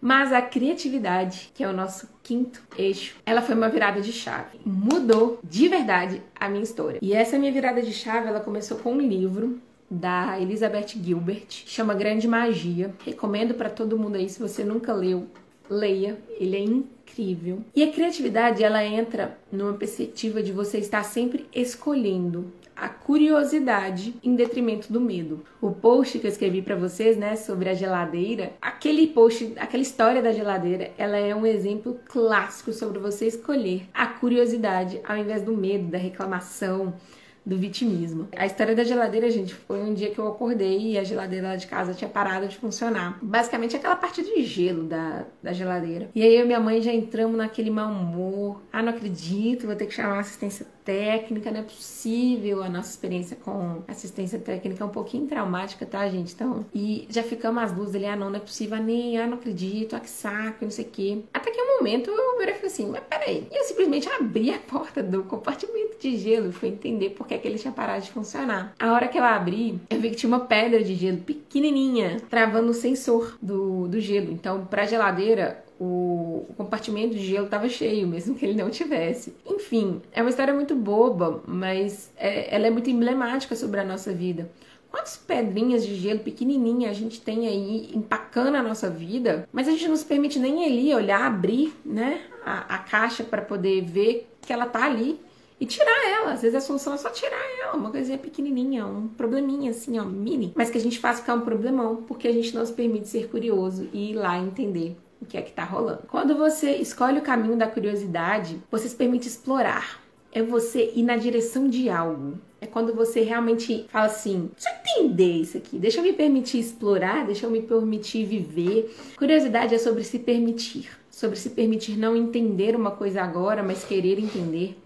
Mas a criatividade, que é o nosso quinto eixo, ela foi uma virada de chave. Mudou de verdade a minha história. E essa minha virada de chave, ela começou com um livro da Elizabeth Gilbert, chama Grande Magia. Recomendo para todo mundo aí, se você nunca leu, leia, ele é incrível. E a criatividade, ela entra numa perspectiva de você estar sempre escolhendo a curiosidade em detrimento do medo. O post que eu escrevi para vocês, né, sobre a geladeira, aquele post, aquela história da geladeira, ela é um exemplo clássico sobre você escolher a curiosidade ao invés do medo, da reclamação, do vitimismo. A história da geladeira, gente, foi um dia que eu acordei e a geladeira lá de casa tinha parado de funcionar. Basicamente aquela parte de gelo da, da geladeira. E aí eu e minha mãe já entramos naquele mau humor. Ah, não acredito, vou ter que chamar assistência técnica, não é possível. A nossa experiência com assistência técnica é um pouquinho traumática, tá, gente? Então, e já ficamos as duas ali, ah, não, não é possível, ah, nem, ah, não acredito, ah, que saco, não sei o quê. Até que um momento eu virei e falei assim, mas peraí. E eu simplesmente abri a porta do compartimento de gelo fui entender por que, é que ele tinha parado de funcionar. A hora que eu abri, eu vi que tinha uma pedra de gelo pequenininha travando o sensor do, do gelo. Então, pra geladeira, o, o compartimento de gelo estava cheio, mesmo que ele não tivesse. Enfim, é uma história muito boba, mas é, ela é muito emblemática sobre a nossa vida. Quantas pedrinhas de gelo pequenininha a gente tem aí empacando a nossa vida, mas a gente não se permite nem ali olhar, abrir, né, a, a caixa para poder ver que ela tá ali e tirar ela. Às vezes a solução é só tirar ela, uma coisinha pequenininha, um probleminha assim, ó, mini, mas que a gente faz ficar um problemão porque a gente não se permite ser curioso e ir lá entender o que é que tá rolando. Quando você escolhe o caminho da curiosidade, você se permite explorar. É você ir na direção de algo. É quando você realmente fala assim: deixa eu entender isso aqui, deixa eu me permitir explorar, deixa eu me permitir viver. Curiosidade é sobre se permitir, sobre se permitir não entender uma coisa agora, mas querer entender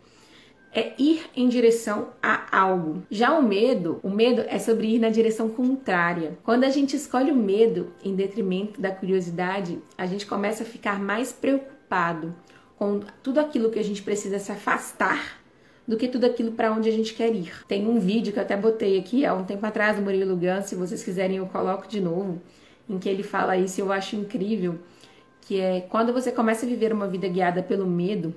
é ir em direção a algo. Já o medo, o medo é sobre ir na direção contrária. Quando a gente escolhe o medo em detrimento da curiosidade, a gente começa a ficar mais preocupado com tudo aquilo que a gente precisa se afastar do que tudo aquilo para onde a gente quer ir. Tem um vídeo que eu até botei aqui há um tempo atrás do Murilo Gans, se vocês quiserem eu coloco de novo, em que ele fala isso, eu acho incrível, que é quando você começa a viver uma vida guiada pelo medo,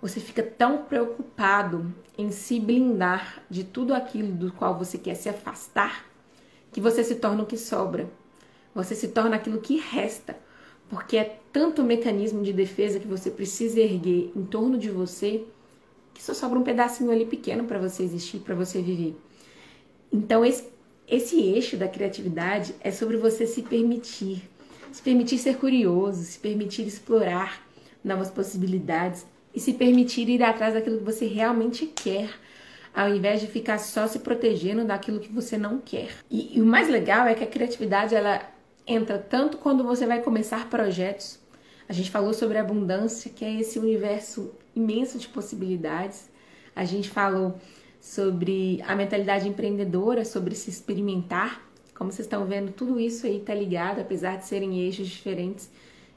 você fica tão preocupado em se blindar de tudo aquilo do qual você quer se afastar, que você se torna o que sobra. Você se torna aquilo que resta, porque é tanto mecanismo de defesa que você precisa erguer em torno de você que só sobra um pedacinho ali pequeno para você existir, para você viver. Então esse, esse eixo da criatividade é sobre você se permitir, se permitir ser curioso, se permitir explorar novas possibilidades, e se permitir ir atrás daquilo que você realmente quer, ao invés de ficar só se protegendo daquilo que você não quer. E, e o mais legal é que a criatividade ela entra tanto quando você vai começar projetos. A gente falou sobre abundância, que é esse universo imenso de possibilidades. A gente falou sobre a mentalidade empreendedora, sobre se experimentar. Como vocês estão vendo, tudo isso aí está ligado, apesar de serem eixos diferentes,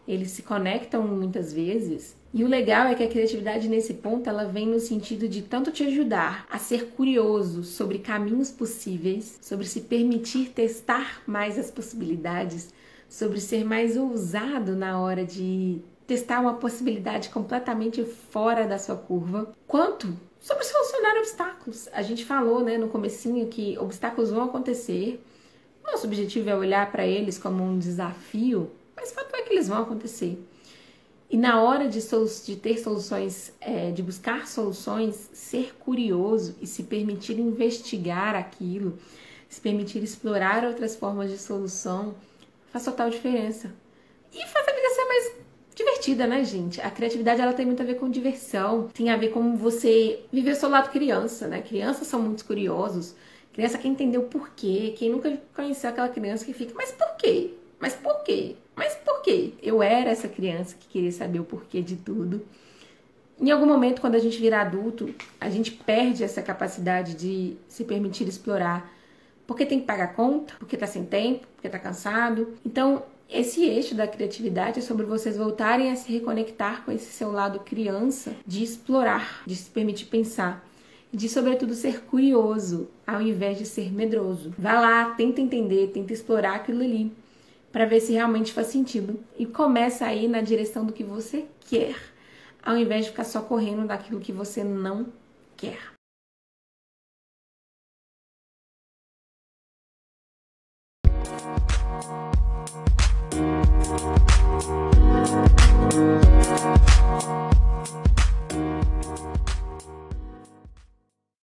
eles se conectam muitas vezes. E o legal é que a criatividade nesse ponto ela vem no sentido de tanto te ajudar a ser curioso sobre caminhos possíveis, sobre se permitir testar mais as possibilidades, sobre ser mais ousado na hora de testar uma possibilidade completamente fora da sua curva, quanto sobre solucionar obstáculos. A gente falou, né, no comecinho que obstáculos vão acontecer. Nosso objetivo é olhar para eles como um desafio, mas que eles vão acontecer. E na hora de, de ter soluções, é, de buscar soluções, ser curioso e se permitir investigar aquilo, se permitir explorar outras formas de solução, faz total diferença. E faz a vida ser mais divertida, né, gente? A criatividade ela tem muito a ver com diversão, tem a ver com você viver o seu lado criança, né? Crianças são muito curiosos. Criança quer entender o porquê, quem nunca conheceu aquela criança que fica, mas por quê? Mas por quê? Mas por quê? Eu era essa criança que queria saber o porquê de tudo. Em algum momento, quando a gente vira adulto, a gente perde essa capacidade de se permitir explorar. Porque tem que pagar conta, porque tá sem tempo, porque tá cansado. Então, esse eixo da criatividade é sobre vocês voltarem a se reconectar com esse seu lado criança, de explorar, de se permitir pensar, de sobretudo ser curioso, ao invés de ser medroso. Vá lá, tenta entender, tenta explorar aquilo ali para ver se realmente faz sentido e começa a ir na direção do que você quer, ao invés de ficar só correndo daquilo que você não quer.